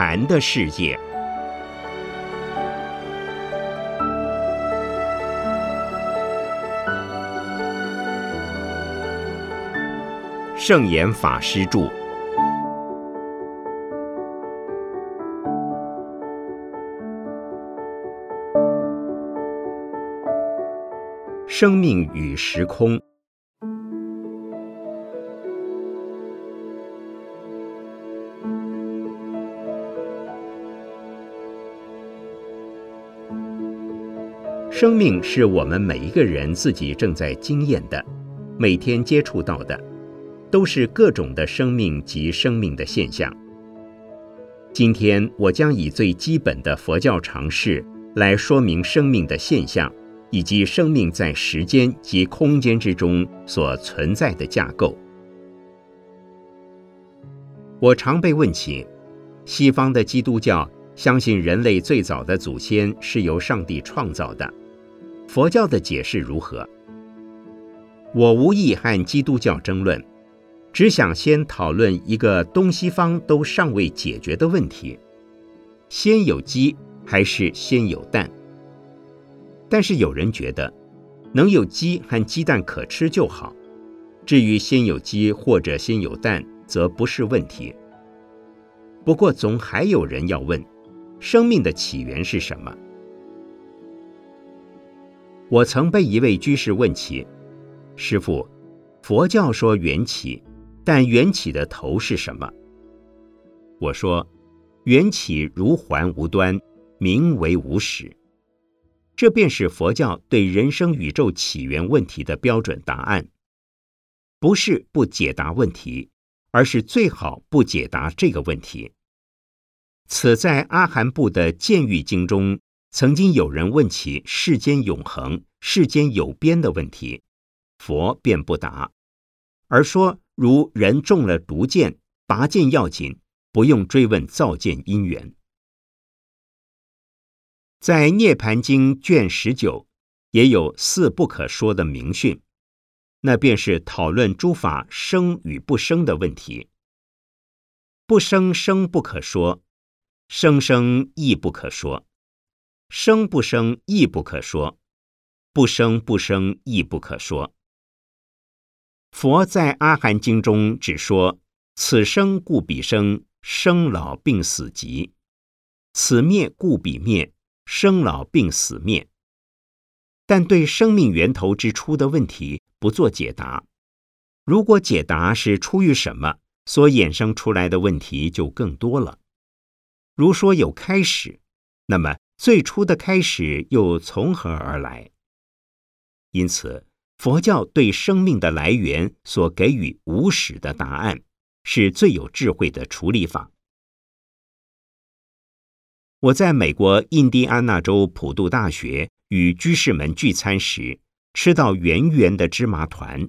禅的世界。圣严法师著。生命与时空。生命是我们每一个人自己正在经验的，每天接触到的，都是各种的生命及生命的现象。今天我将以最基本的佛教常识来说明生命的现象。以及生命在时间及空间之中所存在的架构。我常被问起：西方的基督教相信人类最早的祖先是由上帝创造的，佛教的解释如何？我无意和基督教争论，只想先讨论一个东西方都尚未解决的问题：先有鸡还是先有蛋？但是有人觉得，能有鸡和鸡蛋可吃就好。至于先有鸡或者先有蛋，则不是问题。不过总还有人要问：生命的起源是什么？我曾被一位居士问起：“师傅，佛教说缘起，但缘起的头是什么？”我说：“缘起如环无端，名为无始。”这便是佛教对人生宇宙起源问题的标准答案，不是不解答问题，而是最好不解答这个问题。此在阿含部的《见喻经》中，曾经有人问起世间永恒、世间有边的问题，佛便不答，而说如人中了毒箭，拔箭要紧，不用追问造箭因缘。在《涅盘经》卷十九，也有四不可说的明训，那便是讨论诸法生与不生的问题。不生生不可说，生生亦不可说，生不生亦不可说，不生不生亦不可说。佛在《阿含经》中只说：此生故彼生，生老病死极；此灭故彼灭。生老病死灭，但对生命源头之初的问题不做解答。如果解答是出于什么，所衍生出来的问题就更多了。如说有开始，那么最初的开始又从何而来？因此，佛教对生命的来源所给予无始的答案，是最有智慧的处理法。我在美国印第安纳州普渡大学与居士们聚餐时，吃到圆圆的芝麻团。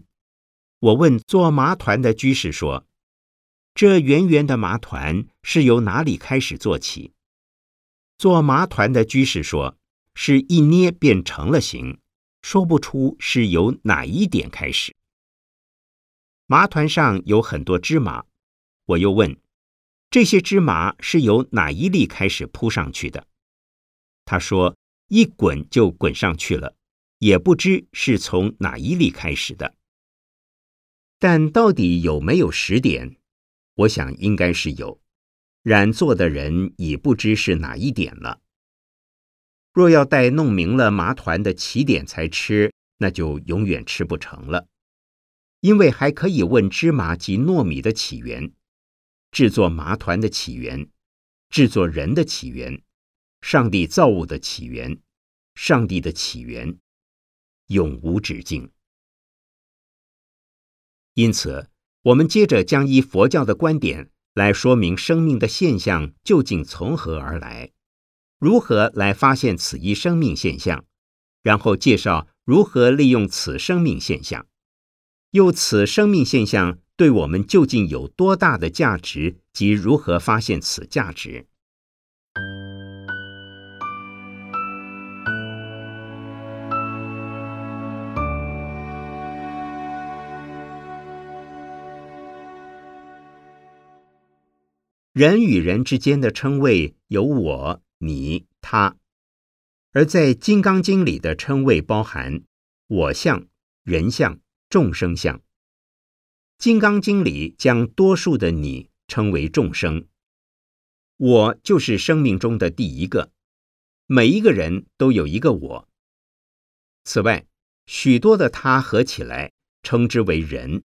我问做麻团的居士说：“这圆圆的麻团是由哪里开始做起？”做麻团的居士说：“是一捏便成了形，说不出是由哪一点开始。”麻团上有很多芝麻，我又问。这些芝麻是由哪一粒开始铺上去的？他说：“一滚就滚上去了，也不知是从哪一粒开始的。但到底有没有十点？我想应该是有，染做的人已不知是哪一点了。若要待弄明了麻团的起点才吃，那就永远吃不成了，因为还可以问芝麻及糯米的起源。”制作麻团的起源，制作人的起源，上帝造物的起源，上帝的起源，永无止境。因此，我们接着将依佛教的观点来说明生命的现象究竟从何而来，如何来发现此一生命现象，然后介绍如何利用此生命现象，又此生命现象。对我们究竟有多大的价值，及如何发现此价值？人与人之间的称谓有我、你、他，而在《金刚经》里的称谓包含我相、人相、众生相。《金刚经》里将多数的你称为众生，我就是生命中的第一个，每一个人都有一个我。此外，许多的他合起来称之为人，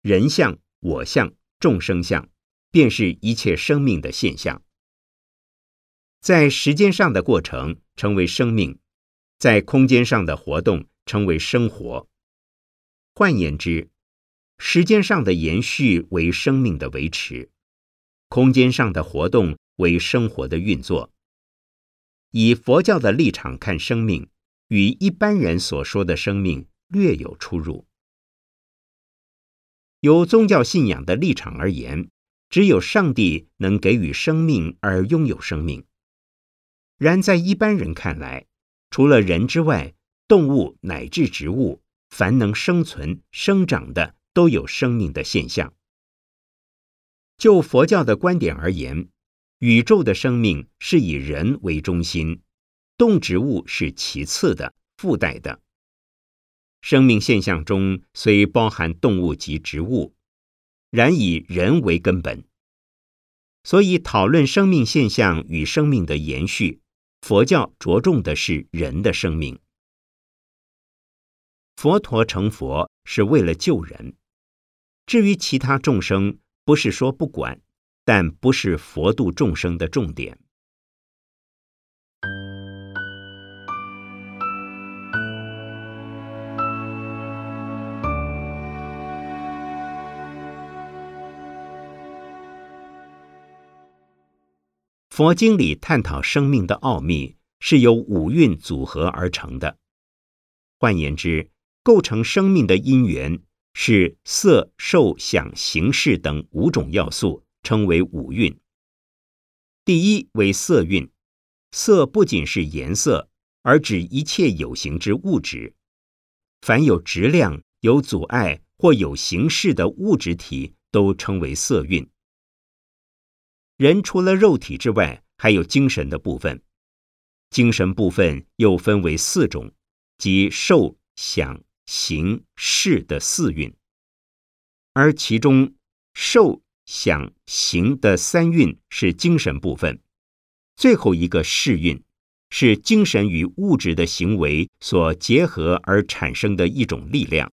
人相、我相、众生相。便是一切生命的现象，在时间上的过程成为生命，在空间上的活动成为生活。换言之，时间上的延续为生命的维持，空间上的活动为生活的运作。以佛教的立场看生命，与一般人所说的生命略有出入。由宗教信仰的立场而言。只有上帝能给予生命而拥有生命。然在一般人看来，除了人之外，动物乃至植物，凡能生存、生长的，都有生命的现象。就佛教的观点而言，宇宙的生命是以人为中心，动植物是其次的、附带的。生命现象中虽包含动物及植物。然以人为根本，所以讨论生命现象与生命的延续，佛教着重的是人的生命。佛陀成佛是为了救人，至于其他众生，不是说不管，但不是佛度众生的重点。佛经里探讨生命的奥秘，是由五蕴组合而成的。换言之，构成生命的因缘是色、受、想、行、识等五种要素，称为五蕴。第一为色蕴，色不仅是颜色，而指一切有形之物质。凡有质量、有阻碍或有形式的物质体，都称为色蕴。人除了肉体之外，还有精神的部分。精神部分又分为四种，即受、想、行、识的四蕴。而其中受、想、行的三蕴是精神部分，最后一个识蕴是精神与物质的行为所结合而产生的一种力量，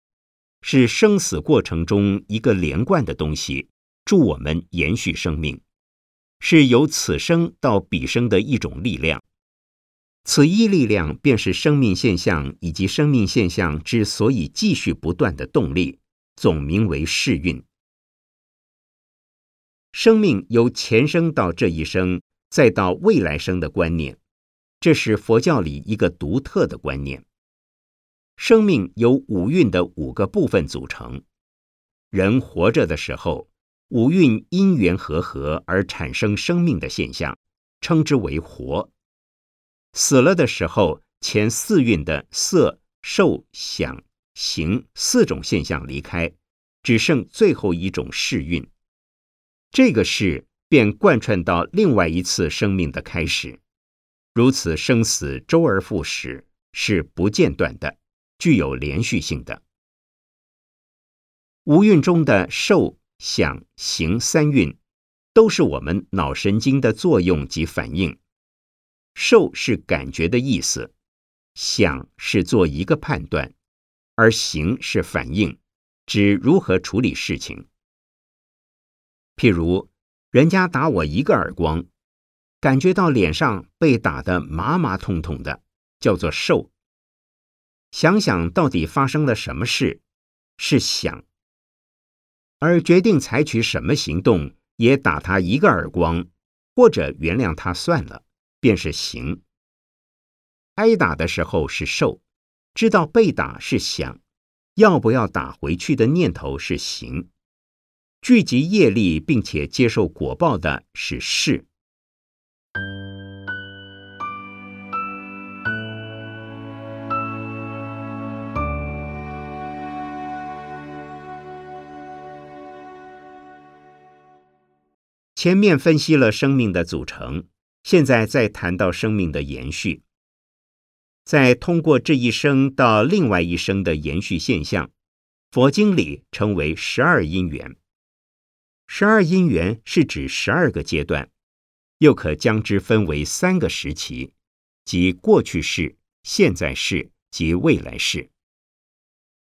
是生死过程中一个连贯的东西，助我们延续生命。是由此生到彼生的一种力量，此一力量便是生命现象以及生命现象之所以继续不断的动力，总名为世运。生命由前生到这一生，再到未来生的观念，这是佛教里一个独特的观念。生命由五蕴的五个部分组成，人活着的时候。五蕴因缘和合而产生生命的现象，称之为活。死了的时候，前四蕴的色、受、想、行四种现象离开，只剩最后一种世蕴。这个世便贯穿到另外一次生命的开始。如此生死周而复始，是不间断的，具有连续性的。五蕴中的受。想行三运，都是我们脑神经的作用及反应。受是感觉的意思，想是做一个判断，而行是反应，指如何处理事情。譬如，人家打我一个耳光，感觉到脸上被打得麻麻痛痛的，叫做受。想想到底发生了什么事，是想。而决定采取什么行动，也打他一个耳光，或者原谅他算了，便是行。挨打的时候是受，知道被打是想，要不要打回去的念头是行。聚集业力并且接受果报的是事。前面分析了生命的组成，现在再谈到生命的延续。在通过这一生到另外一生的延续现象，佛经里称为十二因缘。十二因缘是指十二个阶段，又可将之分为三个时期，即过去式、现在式及未来式。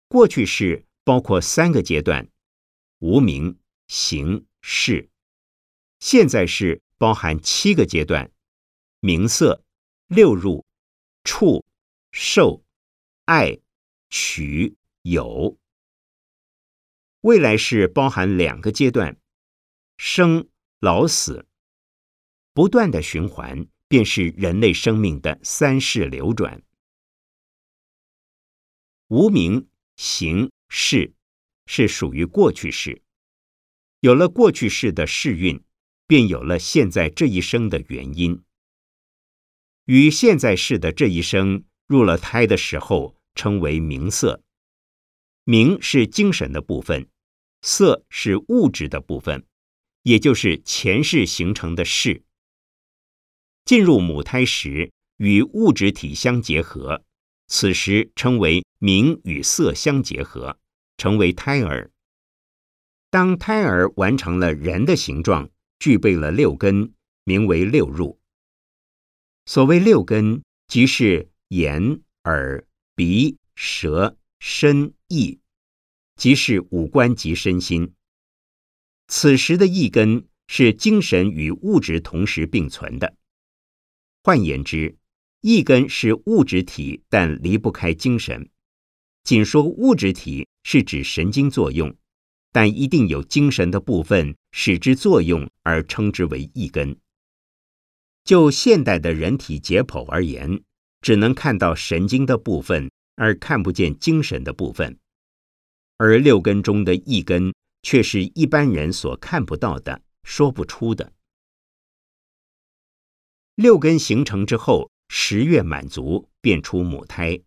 过去式包括三个阶段：无名、行、识；现在是包含七个阶段：名色、六入。处、受、爱、取、有，未来是包含两个阶段：生、老、死，不断的循环，便是人类生命的三世流转。无名、行、世是属于过去式，有了过去式的世运，便有了现在这一生的原因。与现在世的这一生入了胎的时候，称为明色。明是精神的部分，色是物质的部分，也就是前世形成的事。进入母胎时，与物质体相结合，此时称为明与色相结合，成为胎儿。当胎儿完成了人的形状，具备了六根，名为六入。所谓六根，即是眼、耳、鼻、舌、身、意，即是五官及身心。此时的意根是精神与物质同时并存的。换言之，意根是物质体，但离不开精神。仅说物质体是指神经作用，但一定有精神的部分使之作用，而称之为意根。就现代的人体解剖而言，只能看到神经的部分，而看不见精神的部分。而六根中的一根，却是一般人所看不到的、说不出的。六根形成之后，十月满足，便出母胎。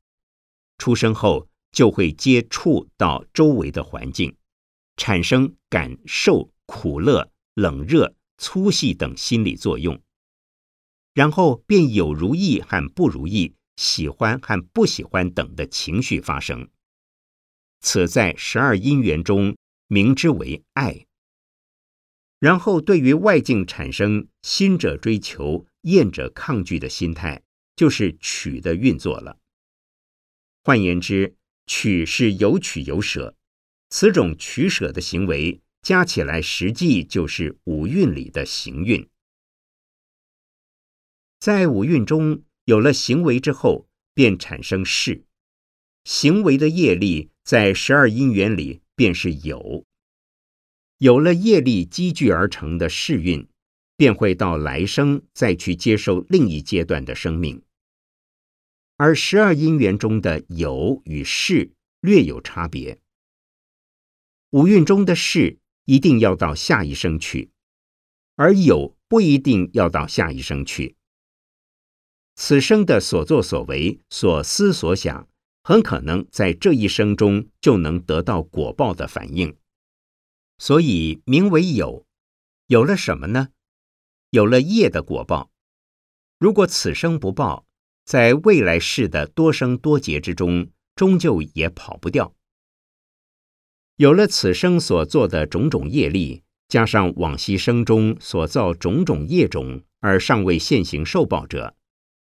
出生后就会接触到周围的环境，产生感受苦乐、冷热、粗细等心理作用。然后便有如意和不如意、喜欢和不喜欢等的情绪发生。此在十二因缘中名之为爱。然后对于外境产生心者追求、厌者抗拒的心态，就是取的运作了。换言之，取是有取有舍，此种取舍的行为加起来，实际就是五蕴里的行运。在五蕴中有了行为之后，便产生事。行为的业力在十二因缘里便是有。有了业力积聚而成的世运，便会到来生再去接受另一阶段的生命。而十二因缘中的有与事略有差别。五蕴中的事一定要到下一生去，而有不一定要到下一生去。此生的所作所为、所思所想，很可能在这一生中就能得到果报的反应，所以名为有。有了什么呢？有了业的果报。如果此生不报，在未来世的多生多劫之中，终究也跑不掉。有了此生所做的种种业力，加上往昔生中所造种种业种，而尚未现行受报者。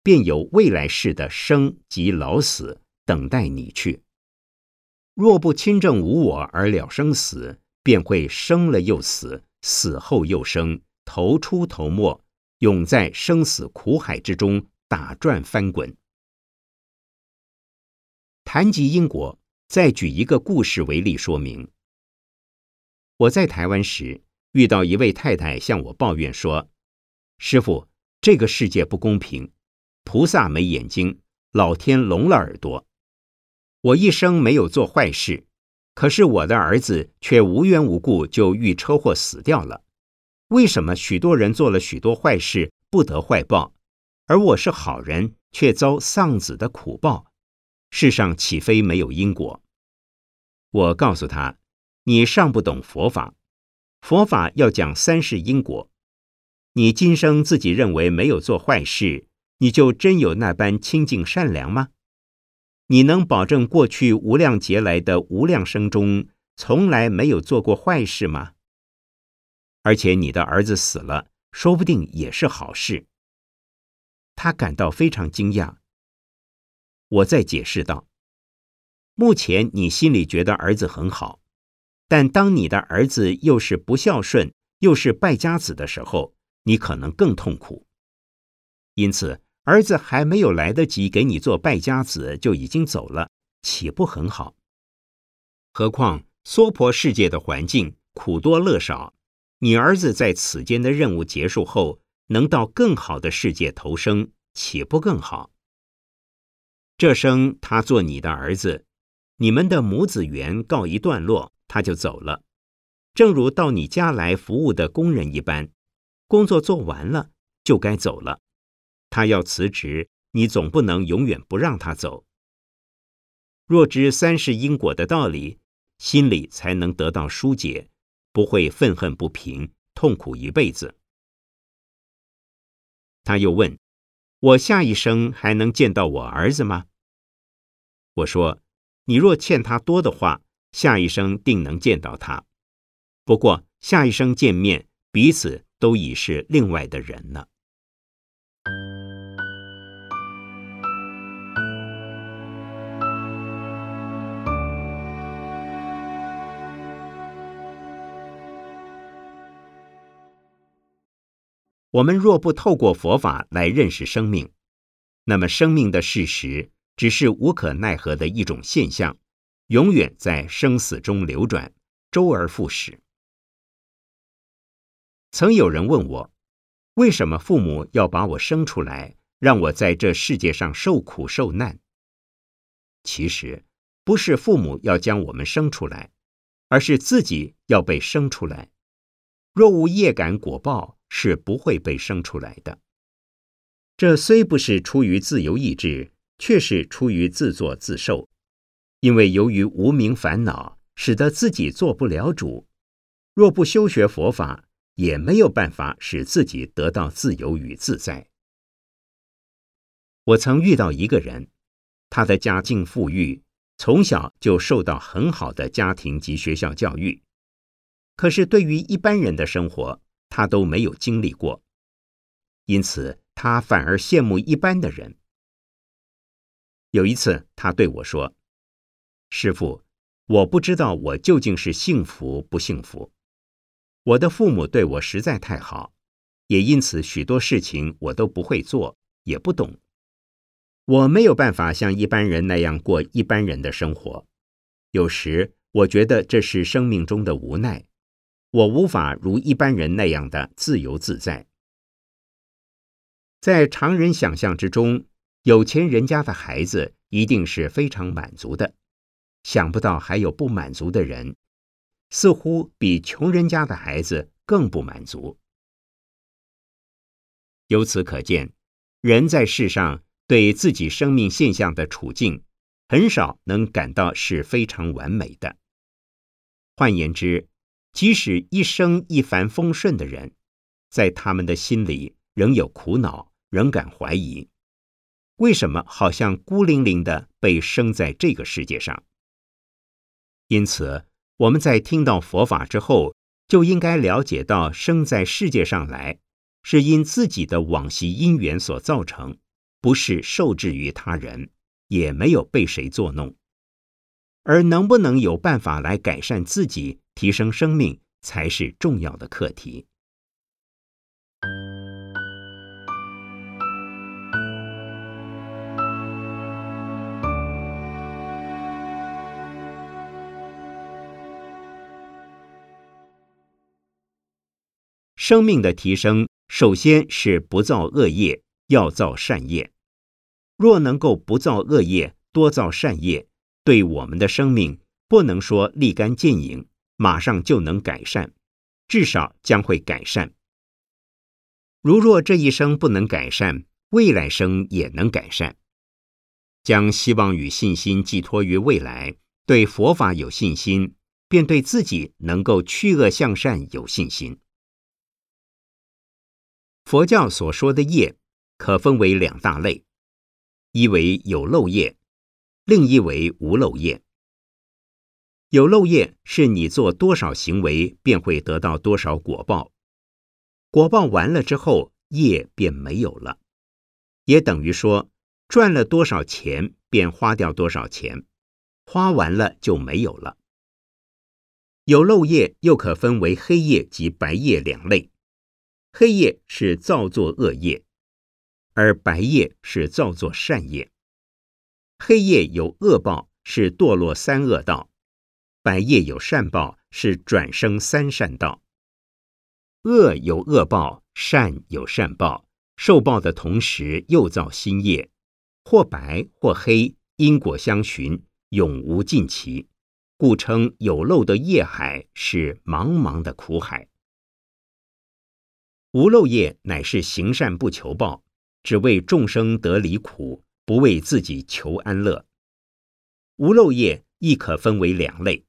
便有未来世的生及老死等待你去。若不亲证无我而了生死，便会生了又死，死后又生，头出头没，永在生死苦海之中打转翻滚。谈及因果，再举一个故事为例说明。我在台湾时，遇到一位太太向我抱怨说：“师傅，这个世界不公平。”菩萨没眼睛，老天聋了耳朵。我一生没有做坏事，可是我的儿子却无缘无故就遇车祸死掉了。为什么许多人做了许多坏事不得坏报，而我是好人却遭丧子的苦报？世上岂非没有因果？我告诉他：“你尚不懂佛法，佛法要讲三世因果，你今生自己认为没有做坏事，你就真有那般清净善良吗？你能保证过去无量劫来的无量生中，从来没有做过坏事吗？而且你的儿子死了，说不定也是好事。他感到非常惊讶。我再解释道：目前你心里觉得儿子很好，但当你的儿子又是不孝顺，又是败家子的时候，你可能更痛苦。因此，儿子还没有来得及给你做败家子，就已经走了，岂不很好？何况娑婆世界的环境苦多乐少，你儿子在此间的任务结束后，能到更好的世界投生，岂不更好？这生他做你的儿子，你们的母子缘告一段落，他就走了，正如到你家来服务的工人一般，工作做完了就该走了。他要辞职，你总不能永远不让他走。若知三世因果的道理，心里才能得到疏解，不会愤恨不平，痛苦一辈子。他又问：“我下一生还能见到我儿子吗？”我说：“你若欠他多的话，下一生定能见到他。不过下一生见面，彼此都已是另外的人了。”我们若不透过佛法来认识生命，那么生命的事实只是无可奈何的一种现象，永远在生死中流转，周而复始。曾有人问我，为什么父母要把我生出来，让我在这世界上受苦受难？其实不是父母要将我们生出来，而是自己要被生出来。若无业感果报。是不会被生出来的。这虽不是出于自由意志，却是出于自作自受。因为由于无名烦恼，使得自己做不了主。若不修学佛法，也没有办法使自己得到自由与自在。我曾遇到一个人，他的家境富裕，从小就受到很好的家庭及学校教育。可是对于一般人的生活，他都没有经历过，因此他反而羡慕一般的人。有一次，他对我说：“师傅，我不知道我究竟是幸福不幸福。我的父母对我实在太好，也因此许多事情我都不会做，也不懂。我没有办法像一般人那样过一般人的生活。有时我觉得这是生命中的无奈。”我无法如一般人那样的自由自在。在常人想象之中，有钱人家的孩子一定是非常满足的。想不到还有不满足的人，似乎比穷人家的孩子更不满足。由此可见，人在世上对自己生命现象的处境，很少能感到是非常完美的。换言之，即使一生一帆风顺的人，在他们的心里仍有苦恼，仍感怀疑：为什么好像孤零零的被生在这个世界上？因此，我们在听到佛法之后，就应该了解到，生在世界上来，是因自己的往昔因缘所造成，不是受制于他人，也没有被谁作弄。而能不能有办法来改善自己？提升生命才是重要的课题。生命的提升，首先是不造恶业，要造善业。若能够不造恶业，多造善业，对我们的生命不能说立竿见影。马上就能改善，至少将会改善。如若这一生不能改善，未来生也能改善。将希望与信心寄托于未来，对佛法有信心，便对自己能够去恶向善有信心。佛教所说的业，可分为两大类，一为有漏业，另一为无漏业。有漏业是你做多少行为，便会得到多少果报，果报完了之后，业便没有了，也等于说赚了多少钱，便花掉多少钱，花完了就没有了。有漏业又可分为黑业及白业两类。黑夜是造作恶业，而白夜是造作善业。黑夜有恶报，是堕落三恶道；白夜有善报，是转生三善道。恶有恶报，善有善报，受报的同时又造新业，或白或黑，因果相循，永无尽期，故称有漏的业海是茫茫的苦海。无漏业乃是行善不求报，只为众生得离苦，不为自己求安乐。无漏业亦可分为两类，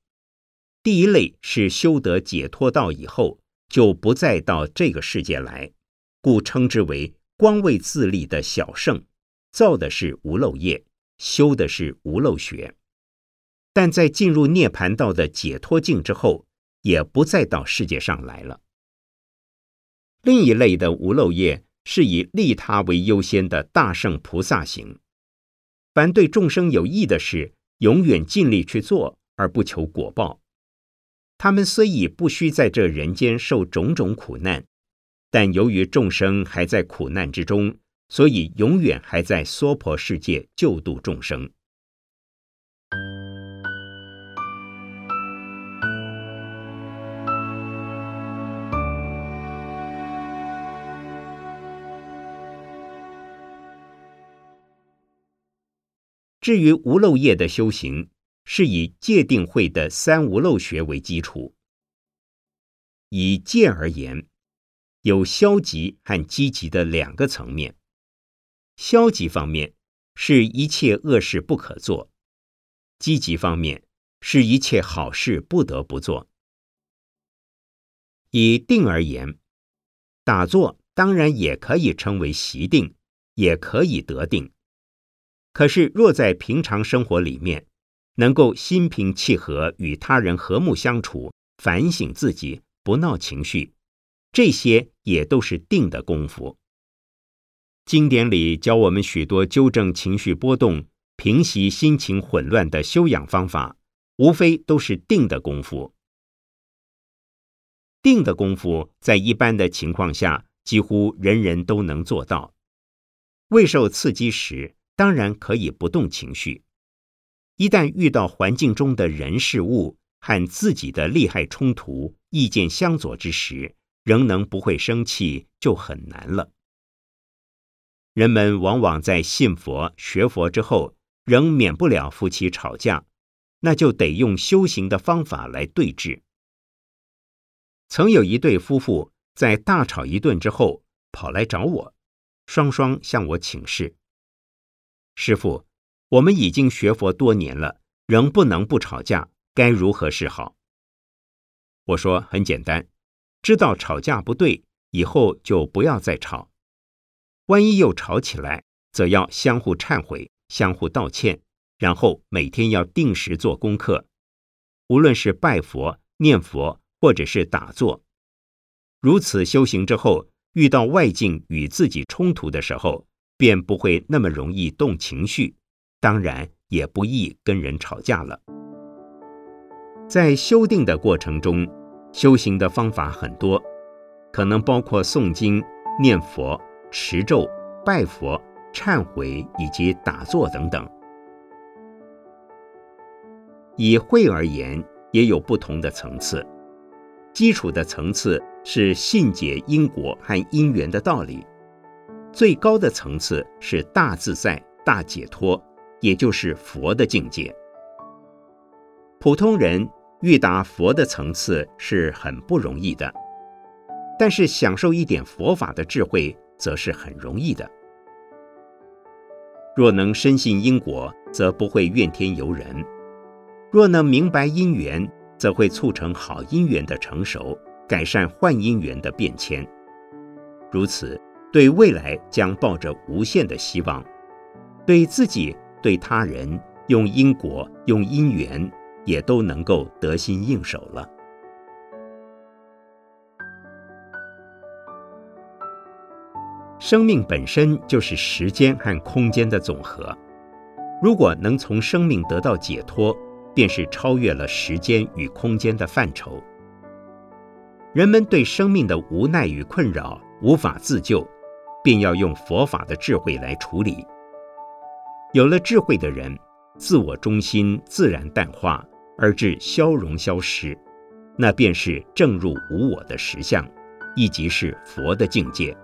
第一类是修得解脱道以后，就不再到这个世界来，故称之为光为自立的小圣，造的是无漏业，修的是无漏学。但在进入涅盘道的解脱境之后，也不再到世界上来了。另一类的无漏业是以利他为优先的大圣菩萨行，凡对众生有益的事，永远尽力去做，而不求果报。他们虽已不需在这人间受种种苦难，但由于众生还在苦难之中，所以永远还在娑婆世界救度众生。至于无漏业的修行，是以戒定慧的三无漏学为基础。以戒而言，有消极和积极的两个层面。消极方面是一切恶事不可做；积极方面是一切好事不得不做。以定而言，打坐当然也可以称为习定，也可以得定。可是，若在平常生活里面，能够心平气和与他人和睦相处，反省自己，不闹情绪，这些也都是定的功夫。经典里教我们许多纠正情绪波动、平息心情混乱的修养方法，无非都是定的功夫。定的功夫在一般的情况下，几乎人人都能做到。未受刺激时。当然可以不动情绪，一旦遇到环境中的人事物和自己的利害冲突、意见相左之时，仍能不会生气，就很难了。人们往往在信佛、学佛之后，仍免不了夫妻吵架，那就得用修行的方法来对峙。曾有一对夫妇在大吵一顿之后，跑来找我，双双向我请示。师傅，我们已经学佛多年了，仍不能不吵架，该如何是好？我说很简单，知道吵架不对，以后就不要再吵。万一又吵起来，则要相互忏悔，相互道歉，然后每天要定时做功课，无论是拜佛、念佛，或者是打坐。如此修行之后，遇到外境与自己冲突的时候。便不会那么容易动情绪，当然也不易跟人吵架了。在修定的过程中，修行的方法很多，可能包括诵经、念佛、持咒、拜佛、忏悔以及打坐等等。以慧而言，也有不同的层次。基础的层次是信解因果和因缘的道理。最高的层次是大自在、大解脱，也就是佛的境界。普通人欲达佛的层次是很不容易的，但是享受一点佛法的智慧，则是很容易的。若能深信因果，则不会怨天尤人；若能明白因缘，则会促成好因缘的成熟，改善坏因缘的变迁。如此，对未来将抱着无限的希望，对自己、对他人，用因果、用因缘，也都能够得心应手了。生命本身就是时间和空间的总和，如果能从生命得到解脱，便是超越了时间与空间的范畴。人们对生命的无奈与困扰无法自救，便要用佛法的智慧来处理。有了智慧的人，自我中心自然淡化，而至消融消失，那便是正入无我的实相，亦即是佛的境界。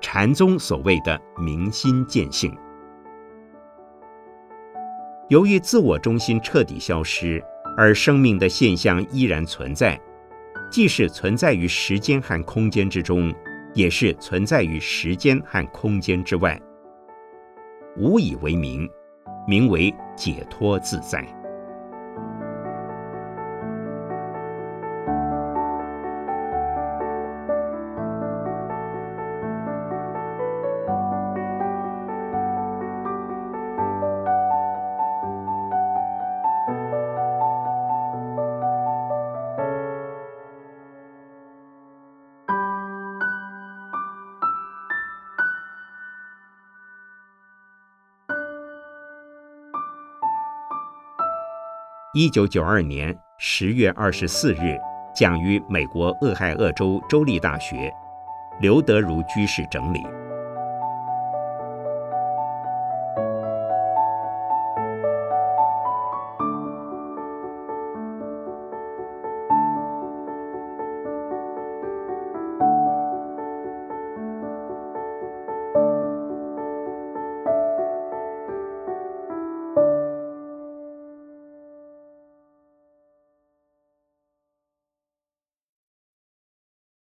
禅宗所谓的明心见性。由于自我中心彻底消失，而生命的现象依然存在。即使存在于时间和空间之中，也是存在于时间和空间之外。无以为名，名为解脱自在。一九九二年十月二十四日，讲于美国俄亥俄州州立大学，刘德如居士整理。